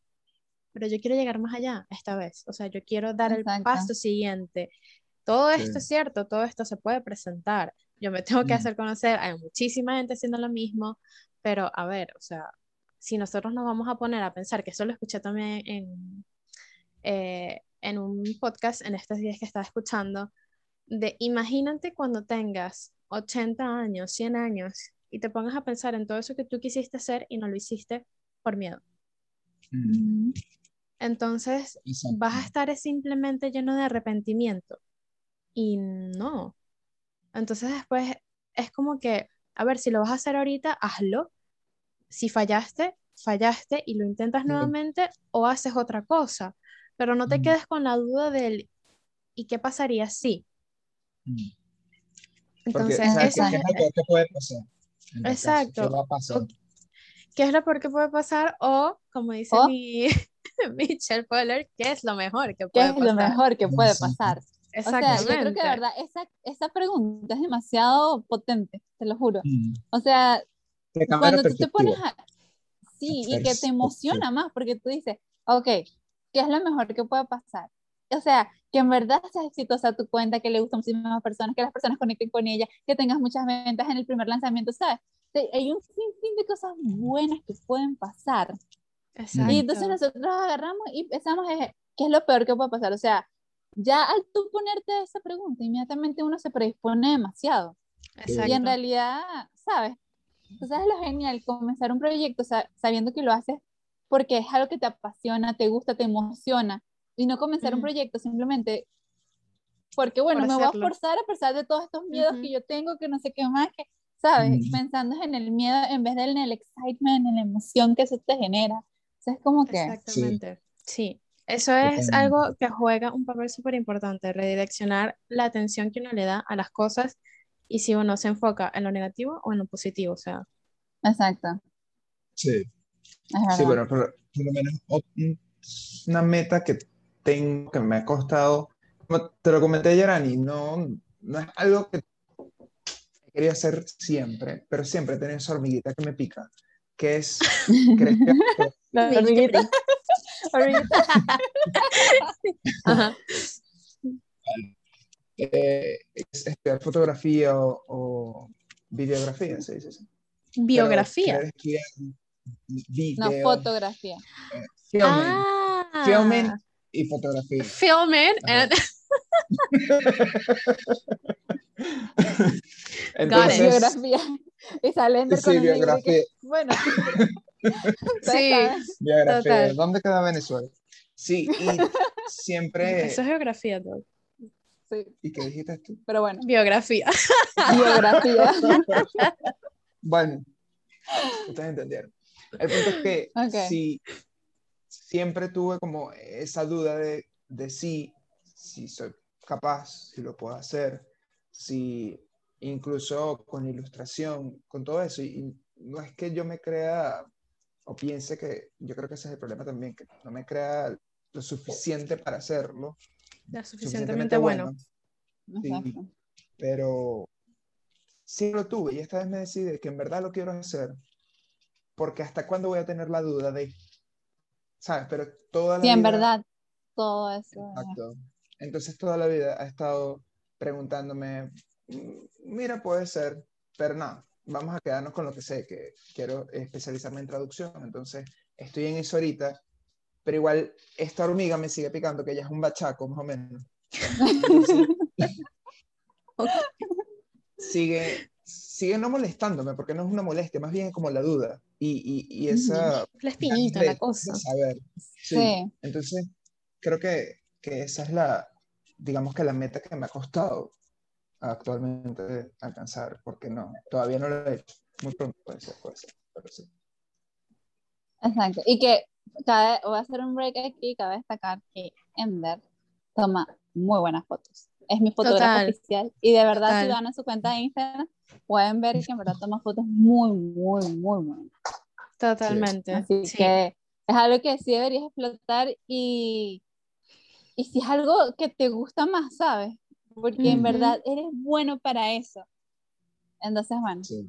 Speaker 1: pero yo quiero llegar más allá esta vez, o sea, yo quiero dar el
Speaker 2: Exacto.
Speaker 1: paso siguiente. Todo
Speaker 3: Sí.
Speaker 1: esto es cierto, todo esto se puede presentar. Yo me tengo que
Speaker 3: Mm.
Speaker 1: hacer conocer, hay muchísima gente haciendo lo mismo, pero a ver, o sea, si nosotros nos vamos a poner a pensar, que eso lo escuché también en, eh, en un podcast en estos días que estaba escuchando, de imagínate cuando tengas 80 años, 100 años, y te pongas a pensar en todo eso que tú quisiste hacer y no lo hiciste por miedo.
Speaker 3: Mm.
Speaker 1: Entonces,
Speaker 3: Exacto.
Speaker 1: vas a estar es simplemente lleno de arrepentimiento. Y no. Entonces después es como que, a ver, si lo vas a hacer ahorita, hazlo. Si fallaste, fallaste y lo intentas nuevamente o haces otra cosa. Pero no te quedes con la duda del ¿y qué pasaría si?
Speaker 3: Mm. Porque,
Speaker 1: Entonces,
Speaker 3: ¿sabes qué- qué
Speaker 1: es,
Speaker 3: lo peor que puede pasar? Caso?
Speaker 1: Exacto.
Speaker 3: ¿Qué va a pasar?
Speaker 1: ¿qué es lo peor que puede pasar? O, como dice
Speaker 2: O-
Speaker 1: mi Michelle Poller, ¿qué es lo mejor que
Speaker 2: ¿Qué
Speaker 1: puede
Speaker 2: es lo
Speaker 1: pasar?
Speaker 2: mejor que puede
Speaker 3: Exacto.
Speaker 2: O sea, yo creo que de verdad esa, esa pregunta es demasiado potente, te lo juro.
Speaker 3: Mm.
Speaker 2: O sea,
Speaker 3: Te
Speaker 2: cuando tú te pones a... Sí, y que te emociona más porque tú dices, ok, ¿qué es lo mejor que puede pasar? O sea, que en verdad seas exitosa tu cuenta, que le gustan muchísimas personas, que las personas conecten con ella, que tengas muchas ventas en el primer lanzamiento, ¿sabes? Te- Hay un sinfín de cosas buenas que pueden pasar.
Speaker 1: Exacto.
Speaker 2: Y entonces nosotros agarramos y pensamos, ¿qué es lo peor que puede pasar? O sea, ya al tú ponerte esa pregunta, inmediatamente uno se predispone demasiado. Y en
Speaker 1: Exacto.
Speaker 2: realidad, ¿sabes? Entonces es lo genial comenzar un proyecto sa- sabiendo que lo haces porque es algo que te apasiona, te gusta, te emociona. Y no comenzar un
Speaker 1: Ujú.
Speaker 2: proyecto simplemente porque, bueno,
Speaker 1: Por
Speaker 2: me voy a forzar a pesar de todos estos miedos
Speaker 1: Ujú.
Speaker 2: que yo tengo, que no sé qué más, que, ¿sabes?
Speaker 3: Ujú.
Speaker 2: Pensando en el miedo en vez de en el excitement, en la emoción que eso te genera. O sea, es como que...
Speaker 1: Exactamente. Sí. Eso es algo que juega un papel súper importante, redireccionar la atención que uno le da a las cosas y si uno se enfoca en lo negativo o en lo positivo. O sea,
Speaker 2: Exacto.
Speaker 3: Sí.
Speaker 2: Es
Speaker 3: Sí, bueno, por, por lo menos una meta que tengo que me ha costado, como te lo comenté ayer, Ani, no, no es algo que quería hacer siempre, pero siempre tenido esa hormiguita que me pica, que es crecer,
Speaker 2: La hormiguita.
Speaker 1: Ajá.
Speaker 3: eh, es estudiar fotografía o, o videografía, se dice así.
Speaker 1: Biografía.
Speaker 3: querer estudiar video,
Speaker 2: No, fotografía.
Speaker 3: filming,
Speaker 1: Ah,
Speaker 3: filming y fotografía.
Speaker 1: Filming and
Speaker 3: Entonces,
Speaker 2: Biografía. Y sale con
Speaker 3: sí,
Speaker 2: libro y que,
Speaker 3: biografía,
Speaker 2: Bueno,
Speaker 1: Sí.
Speaker 2: saben.
Speaker 3: biografía.
Speaker 1: Total.
Speaker 3: ¿Dónde queda Venezuela? Sí, y siempre...
Speaker 1: eso es geografía, dog.
Speaker 2: Sí,
Speaker 3: ¿Y qué dijiste tú?
Speaker 2: pero bueno,
Speaker 1: Biografía.
Speaker 2: biografía.
Speaker 3: Bueno, ustedes entendieron. El punto es que
Speaker 2: Ok.
Speaker 3: si siempre tuve como esa duda de, de si, si soy capaz, si lo puedo hacer, si incluso con ilustración, con todo eso. Y, y no es que yo me crea o piense que, yo creo que ese es el problema también, que no me crea lo suficiente para hacerlo,
Speaker 1: Ya
Speaker 3: suficientemente
Speaker 1: suficientemente bueno.
Speaker 3: Sí.
Speaker 2: Exacto.
Speaker 3: pero sí lo tuve y esta vez me decidí que en verdad lo quiero hacer porque hasta cuándo voy a tener la duda de, ¿sabes? Pero toda la
Speaker 2: Sí, en
Speaker 3: vida-
Speaker 2: verdad, todo eso.
Speaker 3: Exacto. Entonces toda la vida ha estado preguntándome, "Mm, mira, puede ser, pero no, vamos a quedarnos con lo que sé, que quiero especializarme en traducción, entonces estoy en eso ahorita, pero igual esta hormiga me sigue picando, que ella es un bachaco más o menos. Entonces, sigue, sigue no molestándome, porque no es una molestia, más bien es como la duda y, y, y esa...
Speaker 1: La espinita, la cosa.
Speaker 3: saber. Sí.
Speaker 2: Sí.
Speaker 3: Entonces, creo que, que esa es la, digamos que la meta que me ha costado actualmente alcanzar, porque no, todavía no lo he hecho. Muy pronto puede ser, puede ser, pero sí.
Speaker 2: Exacto. Y que cabe, voy a hacer un break aquí, cabe destacar que Ender toma muy buenas fotos. Es mi fotógrafo
Speaker 1: Total.
Speaker 2: oficial. Y de verdad,
Speaker 1: Total.
Speaker 2: si van a su cuenta de Instagram, pueden ver que en verdad toma fotos muy, muy, muy buenas.
Speaker 1: Totalmente.
Speaker 2: Así
Speaker 1: sí.
Speaker 2: que es algo que sí deberías explotar y, y si es algo que te gusta más, ¿sabes? Porque en
Speaker 1: Ujú.
Speaker 2: verdad eres bueno para eso. Entonces, bueno,
Speaker 3: Sí.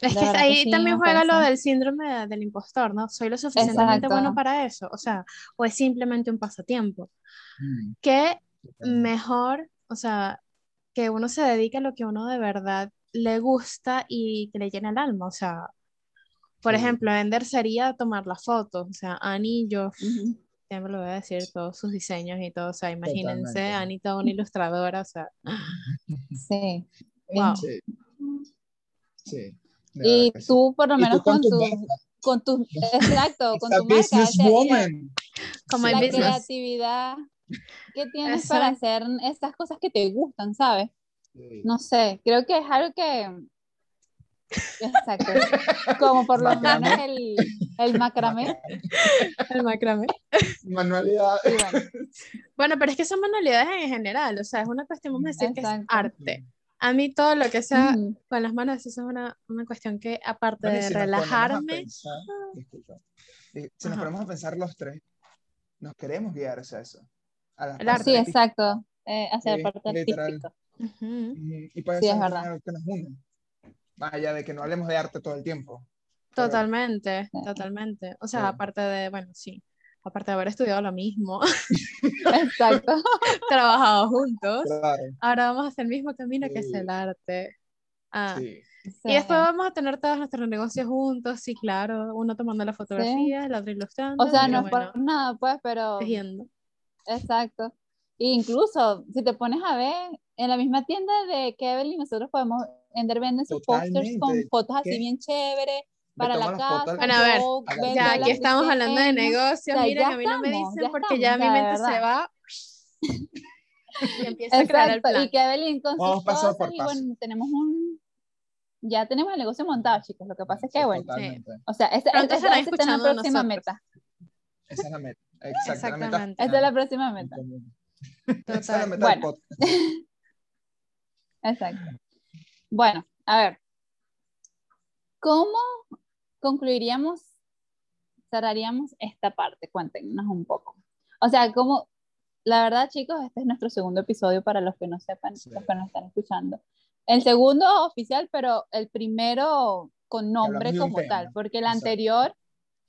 Speaker 1: Es que
Speaker 2: verdad que
Speaker 1: ahí
Speaker 2: sí,
Speaker 1: también juega lo del síndrome de- del impostor, ¿no? Soy lo suficientemente
Speaker 2: Exacto.
Speaker 1: bueno para eso, o sea, o es simplemente un pasatiempo.
Speaker 3: Mm,
Speaker 1: Que mejor, o sea, que uno se dedique a lo que uno de verdad le gusta y que le llena el alma, o sea, por
Speaker 3: Sí.
Speaker 1: ejemplo, Ender sería tomar las fotos, o sea, yo
Speaker 2: ujú,
Speaker 1: siempre lo voy a decir, todos sus diseños y todo, o sea, imagínense,
Speaker 3: Totalmente.
Speaker 1: Toda una ilustradora, o sea,
Speaker 2: sí.
Speaker 1: wow.
Speaker 3: Sí.
Speaker 2: Y tú, por lo menos
Speaker 3: con
Speaker 2: con
Speaker 3: tu
Speaker 2: con tu, exacto, con tu marca,
Speaker 3: businesswoman.
Speaker 1: Como
Speaker 2: la
Speaker 1: business.
Speaker 2: creatividad que tienes para hacer estas cosas que te gustan, ¿sabes?
Speaker 3: Sí.
Speaker 2: No sé, creo que es algo que... Exacto. Como por lo
Speaker 3: Macramé.
Speaker 2: menos el, el macramé.
Speaker 1: El macramé.
Speaker 3: Manualidad.
Speaker 2: Y bueno,
Speaker 1: Bueno, pero es que son manualidades en general, o sea, es una cuestión, vamos a decir que es arte. A mí todo lo que sea
Speaker 2: ujú,
Speaker 1: con las manos, eso es una, una cuestión que aparte
Speaker 3: Bueno,
Speaker 1: de
Speaker 3: si nos
Speaker 1: relajarme,
Speaker 3: pensar- disculpa. Y si nos ponemos a pensar los tres, nos queremos guiar hacia eso. A
Speaker 1: El arte.
Speaker 2: sí, exacto. eh, hacia
Speaker 3: Sí,
Speaker 2: la parte
Speaker 3: literal.
Speaker 2: artística.
Speaker 1: ujú,
Speaker 3: Y, y puede
Speaker 2: Sí,
Speaker 3: ser
Speaker 2: es verdad.
Speaker 3: que nos une. Más allá de que no hablemos de arte todo el tiempo. Pero-
Speaker 1: totalmente, totalmente. O sea,
Speaker 3: Sí.
Speaker 1: aparte de, bueno, sí, aparte de haber estudiado lo mismo,
Speaker 2: Exacto.
Speaker 1: trabajado juntos,
Speaker 3: Claro,
Speaker 1: ahora vamos a hacer el mismo camino que es el arte. Ah,
Speaker 3: sí.
Speaker 1: Y después vamos a tener todos nuestros negocios juntos, sí, claro, uno tomando la fotografía, el otro ilustrando,
Speaker 2: O sea, no es
Speaker 1: bueno,
Speaker 2: por nada, pues, pero...
Speaker 1: tejiendo.
Speaker 2: Exacto. E incluso, si te pones a ver, en la misma tienda de Kevin, nosotros podemos Ender venden sus posters con fotos así
Speaker 3: ¿Qué?
Speaker 2: bien chéveres para la casa.
Speaker 1: Bueno, a ver, Ya, aquí estamos hablando de negocios,
Speaker 2: O sea,
Speaker 1: miren,
Speaker 2: ya
Speaker 1: a mí no me
Speaker 2: estamos,
Speaker 1: dicen
Speaker 2: ya
Speaker 1: porque ya mi mente se va y empieza a crear el
Speaker 2: Exacto,
Speaker 1: plan.
Speaker 2: y Kevin con
Speaker 3: Vamos
Speaker 2: sus
Speaker 3: paso
Speaker 2: cosas
Speaker 3: por
Speaker 2: y bueno, tenemos un... Ya tenemos el negocio montado, chicos. Lo que pasa es que,
Speaker 3: Sí,
Speaker 2: bueno,
Speaker 3: totalmente.
Speaker 2: o sea, esa, en la próxima
Speaker 1: nosotros.
Speaker 2: meta.
Speaker 3: Esa es la meta.
Speaker 1: Exactamente.
Speaker 2: Esa es la próxima meta.
Speaker 3: común. Esa es la
Speaker 1: Total.
Speaker 3: meta del
Speaker 2: Bueno.
Speaker 3: podcast.
Speaker 2: Exacto. Bueno, a ver. ¿Cómo concluiríamos, cerraríamos esta parte? Cuéntenos un poco. O sea, como, la verdad, chicos, este es nuestro segundo episodio para los que no sepan,
Speaker 3: Sí.
Speaker 2: los que nos están escuchando. El segundo oficial, pero el primero con nombre como
Speaker 3: tema.
Speaker 2: tal, porque el
Speaker 3: Exacto.
Speaker 2: anterior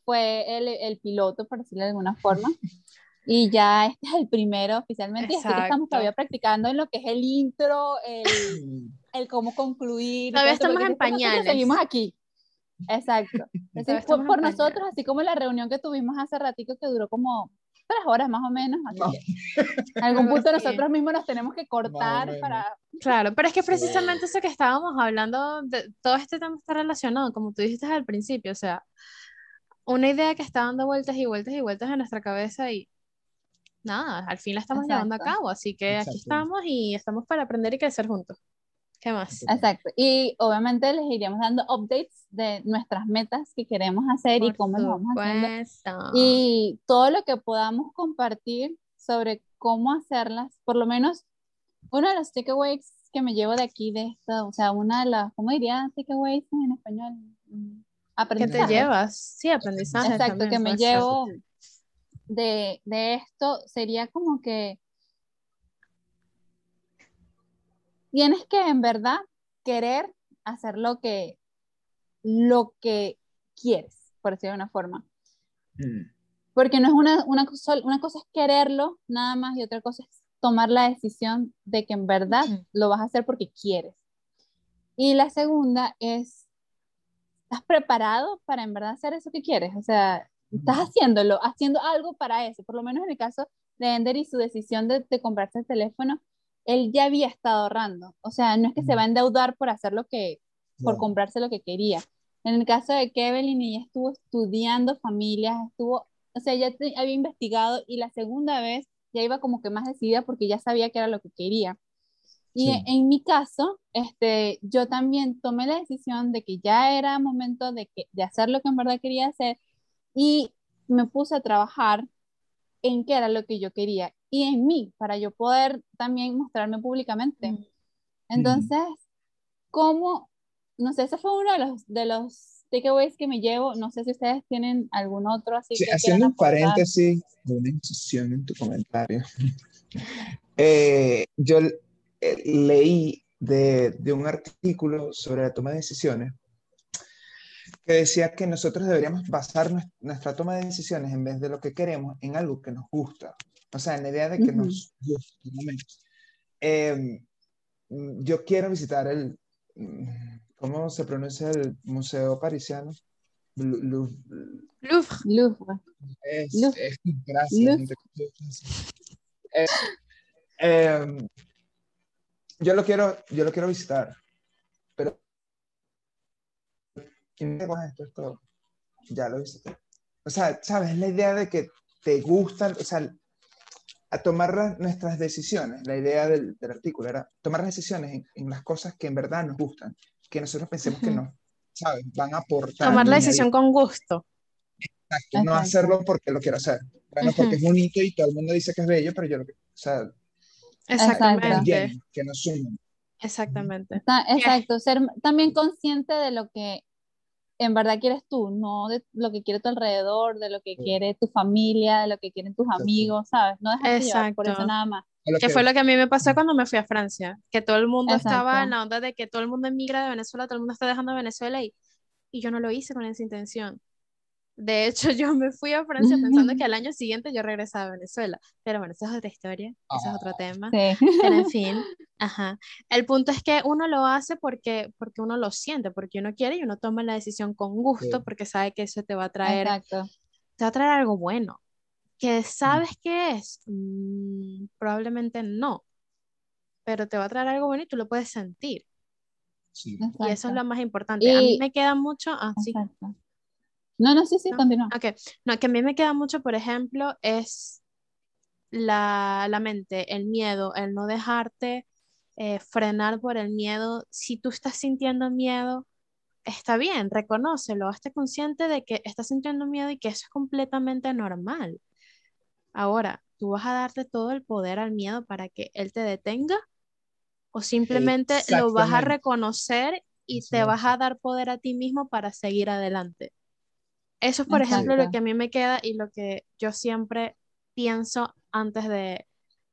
Speaker 2: fue el, el piloto, por decirlo de alguna forma. Y ya este es el primero oficialmente. Y así que estamos
Speaker 1: Exacto.
Speaker 2: todavía practicando en lo que es el intro, el, el cómo concluir.
Speaker 1: Todavía estamos en pañales.
Speaker 2: Seguimos aquí. Exacto. Así, por, por nosotros, así como la reunión que tuvimos hace ratito que duró como tres horas más o menos. Así que en algún punto nosotros mismos nos tenemos que cortar para...
Speaker 1: Claro, pero es que precisamente eso que estábamos hablando, de, todo este tema está relacionado, como tú dijiste al principio, o sea, una idea que está dando vueltas y vueltas y vueltas en nuestra cabeza y nada, al fin la estamos llevando a cabo, así que aquí estamos y estamos para aprender y crecer juntos. ¿Qué más?
Speaker 2: Exacto. Y obviamente les iríamos dando updates de nuestras metas que queremos hacer y cómo lo vamos haciendo. Y todo lo que podamos compartir sobre cómo hacerlas, por lo menos uno de los takeaways que me llevo de aquí, de esto, o sea, una de las, ¿cómo diría takeaways en español?
Speaker 1: Aprendizaje. ¿Qué te llevas? Sí, aprendizaje.
Speaker 2: Exacto, que me llevo de, de esto sería como que tienes que en verdad querer hacer lo que, lo que quieres, por decirlo de una forma. Mm. Porque no es una, una, una, cosa es quererlo nada más y otra cosa es tomar la decisión de que en verdad lo vas a hacer porque quieres. Y la segunda es, ¿estás preparado para en verdad hacer eso que quieres? O sea, estás haciéndolo, haciendo algo para eso. Por lo menos en el caso de Ender y su decisión de, de comprarse el teléfono, él ya había estado ahorrando. O sea, no es que se va a endeudar por hacer lo que, por comprarse lo que quería. En el caso de Kevin, ella estuvo estudiando familias, estuvo, o sea, ya había investigado y la segunda vez ya iba como que más decidida porque ya sabía que era lo que quería. Y en mi caso, este, yo también tomé la decisión de que ya era momento de, que, de hacer lo que en verdad quería hacer y me puse a trabajar en qué era lo que yo quería y en mí, para yo poder también mostrarme públicamente. Mm. Entonces, ¿cómo? No sé, ese fue uno de los, de los takeaways que me llevo. No sé si ustedes tienen algún otro así.
Speaker 3: haciendo un paréntesis de una incisión en tu comentario. Eh, yo eh, leí de, de un artículo sobre la toma de decisiones que decía que nosotros deberíamos basar nuestra toma de decisiones en vez de lo que queremos en algo que nos gusta. O sea, en la idea de que nos gusta. Eh, yo quiero visitar el, ¿cómo se pronuncia el Museo Parisiano?
Speaker 1: Louvre.
Speaker 2: Louvre.
Speaker 3: Es, es, gracias. Eh, yo lo quiero, yo lo quiero visitar, pero esto, ya lo visité. O sea, ¿sabes? La idea de que te gustan, o sea, a tomar nuestras decisiones, la idea del, del, artículo era tomar las decisiones en, en, las cosas que en verdad nos gustan, que nosotros pensemos que no, ¿sabes? Van a aportar.
Speaker 1: Tomar la decisión con gusto.
Speaker 3: Exacto, no hacerlo porque lo quiero hacer. Bueno, porque es bonito y todo el mundo dice que es bello, pero yo lo que, o sea,
Speaker 1: Exactamente.
Speaker 3: que nos sumen.
Speaker 1: Exactamente.
Speaker 2: Exacto, ser también consciente de lo que en verdad quieres tú, no de lo que quiere tu alrededor, de lo que quiere tu familia, de lo que quieren tus amigos, ¿sabes? No dejar llevar por eso nada más.
Speaker 1: Que fue lo que a mí me pasó cuando me fui a Francia, que todo el mundo estaba en la onda de que todo el mundo emigra de Venezuela, todo el mundo está dejando Venezuela y, y yo no lo hice con esa intención. De hecho, yo me fui a Francia pensando que al año siguiente yo regresaba a Venezuela. Pero bueno, esa es otra historia, ese es otro ah, tema. Pero en fin, ajá. El punto es que uno lo hace porque, porque uno lo siente, porque uno quiere y uno toma la decisión con gusto porque sabe que eso te va a traer, Exacto. te va a traer algo bueno. ¿Que sabes qué es? Mm, probablemente no, pero te va a traer algo bueno y tú lo puedes sentir. Sí. Y eso es lo más importante. A mí me queda mucho así. Ah,
Speaker 2: no, no, sí, sí, continúa.
Speaker 1: Ok, no, que a mí me queda mucho, por ejemplo, es la, la mente, el miedo, el no dejarte eh, frenar por el miedo. Si tú estás sintiendo miedo, está bien, reconócelo, hazte consciente de que estás sintiendo miedo y que eso es completamente normal. Ahora, ¿tú vas a darte todo el poder al miedo para que él te detenga? ¿O simplemente lo vas a reconocer y te vas a dar poder a ti mismo para seguir adelante? Eso es, por ejemplo, lo que a mí me queda y lo que yo siempre pienso antes de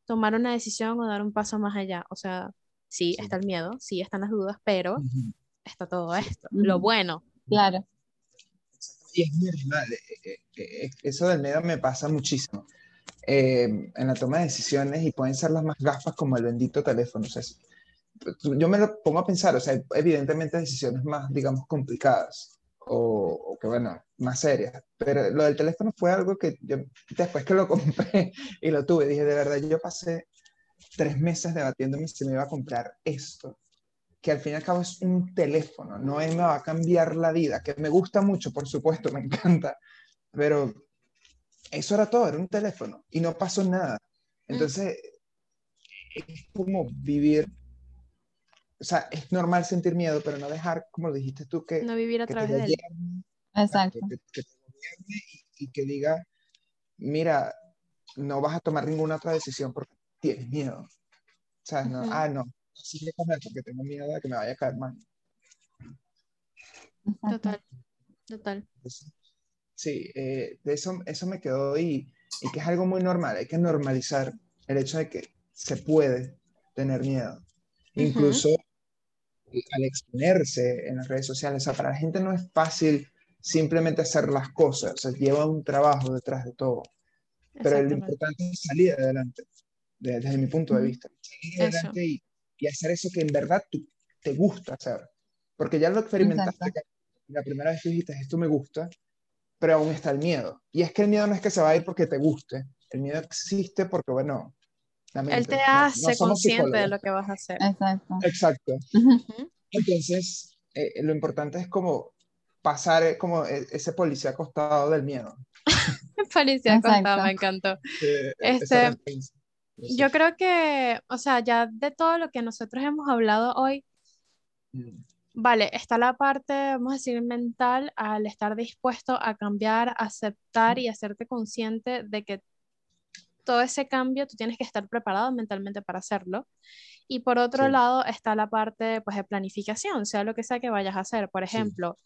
Speaker 1: tomar una decisión o dar un paso más allá. O sea, sí, está el miedo, sí están las dudas, pero está todo esto, lo bueno.
Speaker 2: Claro.
Speaker 3: Y es muy real. Eh, eh, eh, eso del miedo me pasa muchísimo. en la toma de decisiones y pueden ser las más gafas como el bendito teléfono. O sea, yo me lo pongo a pensar, o sea, evidentemente decisiones más, digamos, complicadas o, que bueno, más serias. Pero lo del teléfono fue algo que yo, después que lo compré y lo tuve, dije, de verdad, yo pasé tres meses debatiéndome si me iba a comprar esto, que al fin y al cabo es un teléfono, no me va a cambiar la vida, que me gusta mucho, por supuesto, me encanta, pero eso era todo, era un teléfono y no pasó nada. Entonces, es como vivir, o sea, es normal sentir miedo, pero no dejar, como lo dijiste tú, que...
Speaker 1: No vivir a través de él.
Speaker 2: Exacto.
Speaker 3: Que, te gobierne y, que diga, mira, no vas a tomar ninguna otra decisión porque tienes miedo. O sea, no, ah, no, sí comer porque tengo miedo de que me vaya a caer mal.
Speaker 1: Total, total.
Speaker 3: Sí, eh, de eso, eso me quedó y, y que es algo muy normal, hay que normalizar el hecho de que se puede tener miedo. Incluso al exponerse en las redes sociales, o sea, para la gente no es fácil simplemente hacer las cosas, o sea, lleva un trabajo detrás de todo. Pero lo importante es salir adelante, desde, mi punto de vista. Salir adelante y, y, hacer eso que en verdad te gusta hacer. Porque ya lo experimentaste, la primera vez que dijiste, esto me gusta, pero aún está el miedo. Y es que el miedo no es que se va a ir porque te guste, el miedo existe porque, bueno,
Speaker 1: él te hace consciente de lo que vas a hacer.
Speaker 2: Exacto.
Speaker 3: Exacto. Entonces, eh, lo importante es como pasar eh, como e, ese policía acostado del miedo.
Speaker 1: policía acostado, me encantó. este, yo creo que, o sea, ya de todo lo que nosotros hemos hablado hoy, mm. vale, está la parte, vamos a decir, mental, al estar dispuesto a cambiar, aceptar y hacerte consciente de que todo ese cambio tú tienes que estar preparado mentalmente para hacerlo. Y por otro lado está la parte pues, de planificación, sea lo que sea que vayas a hacer. Por ejemplo,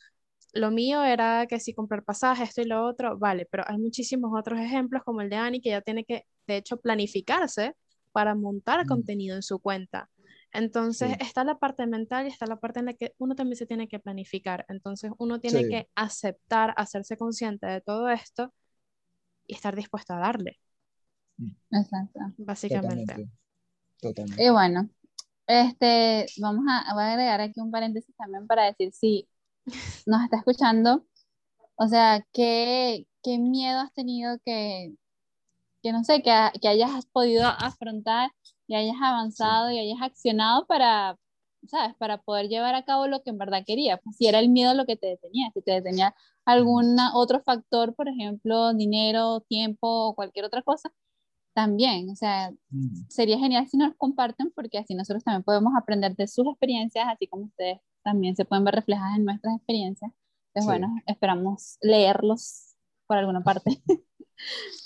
Speaker 1: lo mío era que si comprar pasajes, esto y lo otro, vale, pero hay muchísimos otros ejemplos como el de Ani, que ya tiene que, de hecho, planificarse para montar mm. contenido en su cuenta. Entonces está la parte mental y está la parte en la que uno también se tiene que planificar. Entonces uno tiene que aceptar, hacerse consciente de todo esto y estar dispuesto a darle.
Speaker 2: Exacto.
Speaker 1: Básicamente.
Speaker 3: Totalmente.
Speaker 2: Y bueno, este, vamos a, voy a agregar aquí un paréntesis también para decir si nos está escuchando, o sea, ¿qué, qué miedo has tenido que, que no sé, que, que hayas podido afrontar y hayas avanzado y hayas accionado para, ¿sabes? Para poder llevar a cabo lo que en verdad querías. Pues, si era el miedo lo que te detenía, si te detenía algún otro factor, por ejemplo, dinero, tiempo o cualquier otra cosa, también, o sea, mm. sería genial si nos comparten porque así nosotros también podemos aprender de sus experiencias, así como ustedes también se pueden ver reflejadas en nuestras experiencias. Entonces, bueno, esperamos leerlos por alguna parte.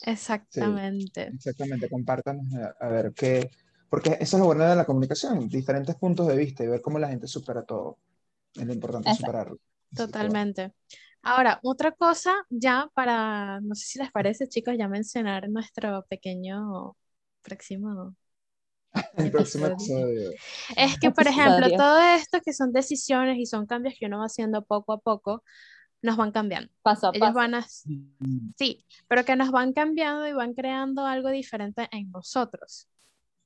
Speaker 1: Exactamente.
Speaker 3: exactamente, compártanos a, ver qué, porque eso es lo bueno de la comunicación, diferentes puntos de vista y ver cómo la gente supera todo. Es lo importante superarlo.
Speaker 1: Totalmente. Ahora, otra cosa ya para, no sé si les parece, chicos, ya mencionar nuestro pequeño próximo
Speaker 3: el próximo episodio.
Speaker 1: Es que, por ejemplo, todo esto que son decisiones y son cambios que uno va haciendo poco a poco, nos van cambiando.
Speaker 2: Paso a paso.
Speaker 1: Van a... Sí, pero que nos van cambiando y van creando algo diferente en nosotros.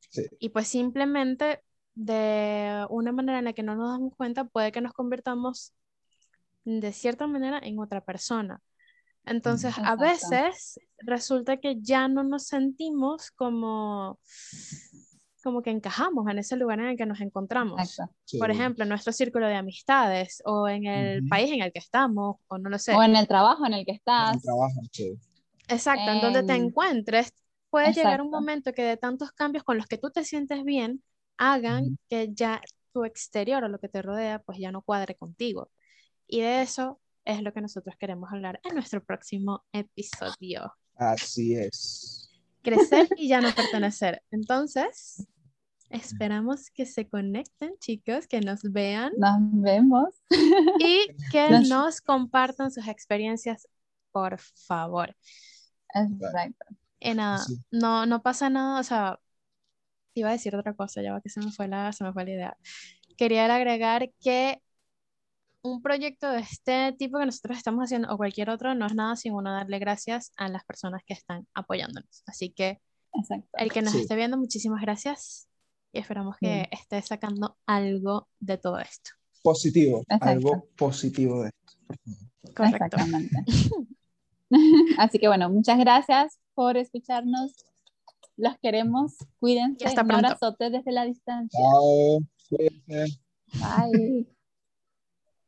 Speaker 3: Sí.
Speaker 1: Y pues simplemente de una manera en la que no nos damos cuenta, puede que nos convirtamos de cierta manera en otra persona. Entonces, a veces resulta que ya no nos sentimos como, como que encajamos en ese lugar en el que nos encontramos. Por ejemplo, en nuestro círculo de amistades o en el país en el que estamos, o no lo sé.
Speaker 2: O en el trabajo en el que estás. En el
Speaker 3: trabajo, sí.
Speaker 1: Exacto, en donde te encuentres, puede llegar un momento que de tantos cambios con los que tú te sientes bien, hagan que ya tu exterior o lo que te rodea, pues ya no cuadre contigo. Y de eso es lo que nosotros queremos hablar en nuestro próximo episodio.
Speaker 3: Así es.
Speaker 1: Crecer y ya no pertenecer. Entonces, esperamos que se conecten, chicos, que nos vean.
Speaker 2: Nos vemos.
Speaker 1: Y que nos compartan sus experiencias, por favor.
Speaker 2: Exacto.
Speaker 1: Y nada, no, no pasa nada, o sea, iba a decir otra cosa, ya va que se me fue la, se me fue la idea. Quería agregar que un proyecto de este tipo que nosotros estamos haciendo o cualquier otro no es nada sin uno darle gracias a las personas que están apoyándonos. Así que el que nos esté viendo, muchísimas gracias y esperamos que esté sacando algo de todo esto.
Speaker 3: Positivo, algo positivo de esto.
Speaker 1: Correcto.
Speaker 2: Exactamente. Así que bueno, muchas gracias por escucharnos. Los queremos. Cuídense.
Speaker 1: Y hasta
Speaker 2: Un
Speaker 1: pronto.
Speaker 2: abrazote desde la distancia.
Speaker 3: Cuídense.
Speaker 2: Bye.